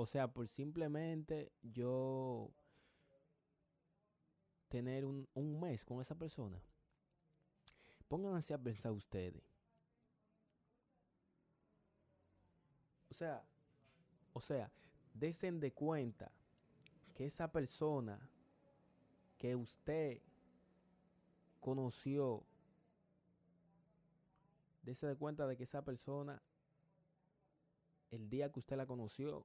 O sea, por simplemente yo tener un, un mes con esa persona. Pónganse a pensar ustedes. O sea, o sea, desen de cuenta que esa persona que usted conoció, dese de cuenta de que esa persona, el día que usted la conoció.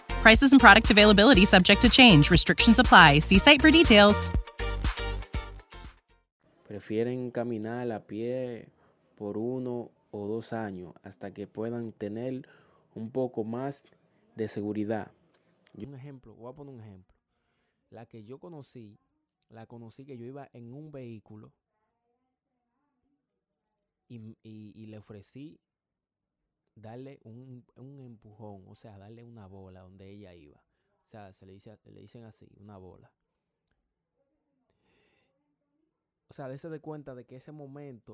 Prices and product availability subject to change. Restrictions apply. See site for details. Prefieren caminar a pie por uno o dos años hasta que puedan tener un poco más de seguridad. Un ejemplo, voy a poner un ejemplo. La que yo conocí, la conocí que yo iba en un vehículo y, y, y le ofrecí darle un, un, empujón, o sea, darle una bola donde ella iba. O sea, se le, dice, le dicen así, una bola. O sea, dése de cuenta de que ese momento